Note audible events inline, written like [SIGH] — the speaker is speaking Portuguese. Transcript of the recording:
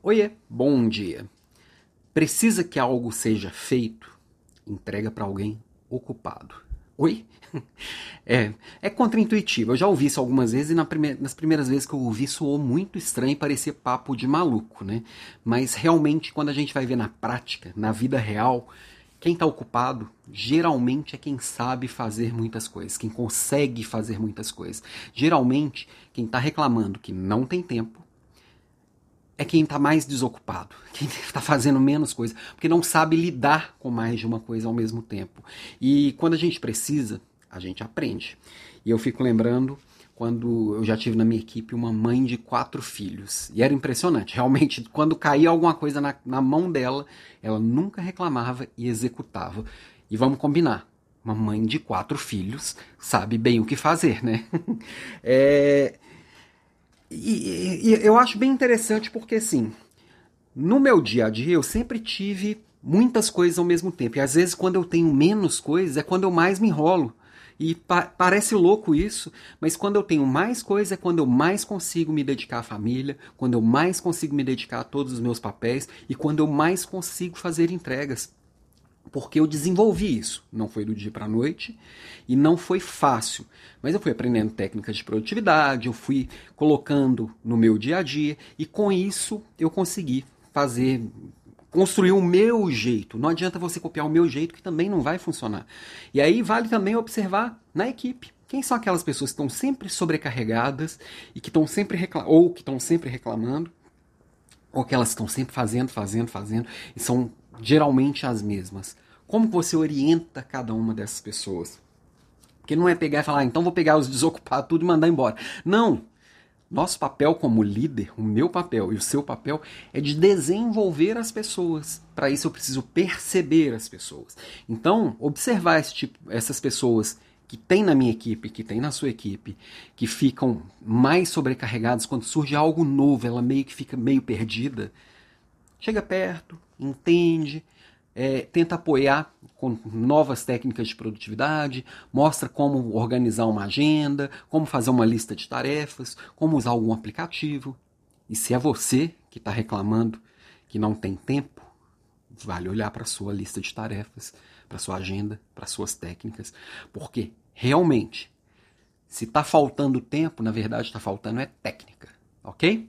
Oiê, bom dia. Precisa que algo seja feito? Entrega para alguém ocupado. Oi? [LAUGHS] É, é contraintuitivo. Eu já ouvi isso algumas vezes e na prime nas primeiras vezes que eu ouvi soou muito estranho e parecia papo de maluco, né? Mas realmente, quando a gente vai ver na prática, na vida real, quem está ocupado geralmente é quem sabe fazer muitas coisas, quem consegue fazer muitas coisas. Geralmente, quem está reclamando que não tem tempo é quem está mais desocupado, [LAUGHS] quem está fazendo menos coisa, porque não sabe lidar com mais de uma coisa ao mesmo tempo. E quando a gente precisa, a gente aprende. E eu fico lembrando quando eu já tive na minha equipe uma mãe de quatro filhos. E era impressionante. Realmente, quando caía alguma coisa na, na mão dela, ela nunca reclamava e executava. E vamos combinar. Uma mãe de quatro filhos sabe bem o que fazer, né? [LAUGHS] é, e, e, eu acho bem interessante porque, assim, no meu dia a dia eu sempre tive muitas coisas ao mesmo tempo. E às vezes, quando eu tenho menos coisas, é quando eu mais me enrolo. E pa parece louco isso, mas quando eu tenho mais coisa é quando eu mais consigo me dedicar à família, quando eu mais consigo me dedicar a todos os meus papéis e quando eu mais consigo fazer entregas porque eu desenvolvi isso. Não foi do dia para a noite e não foi fácil, mas eu fui aprendendo técnicas de produtividade, eu fui colocando no meu dia a dia e com isso eu consegui fazer construir o meu jeito. Não adianta você copiar o meu jeito que também não vai funcionar. E aí vale também observar na equipe. Quem são aquelas pessoas que estão sempre sobrecarregadas e que estão sempre reclamando, ou que estão sempre reclamando, ou que elas estão sempre fazendo, fazendo, fazendo, e são geralmente as mesmas. Como você orienta cada uma dessas pessoas? Porque não é pegar e falar, ah, então vou pegar os [LAUGHS] desocupados tudo e mandar embora. Não! Nosso papel como líder, o meu papel e o seu papel, é de desenvolver as pessoas. Para isso eu preciso perceber as pessoas. Então, observar esse tipo, essas pessoas que tem na minha equipe, que tem na sua equipe, que ficam mais sobrecarregadas quando surge algo novo, ela meio que fica meio perdida. Chega perto, entende, é, tenta apoiar com novas técnicas de produtividade, mostra como organizar uma agenda, como fazer uma lista de tarefas, como usar algum aplicativo. E se é você que está reclamando que não tem tempo, vale olhar para sua lista de tarefas, para sua agenda, para suas técnicas, porque realmente, se está faltando tempo, na verdade está faltando é técnica, ok?